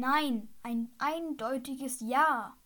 Nein, ein eindeutiges Ja.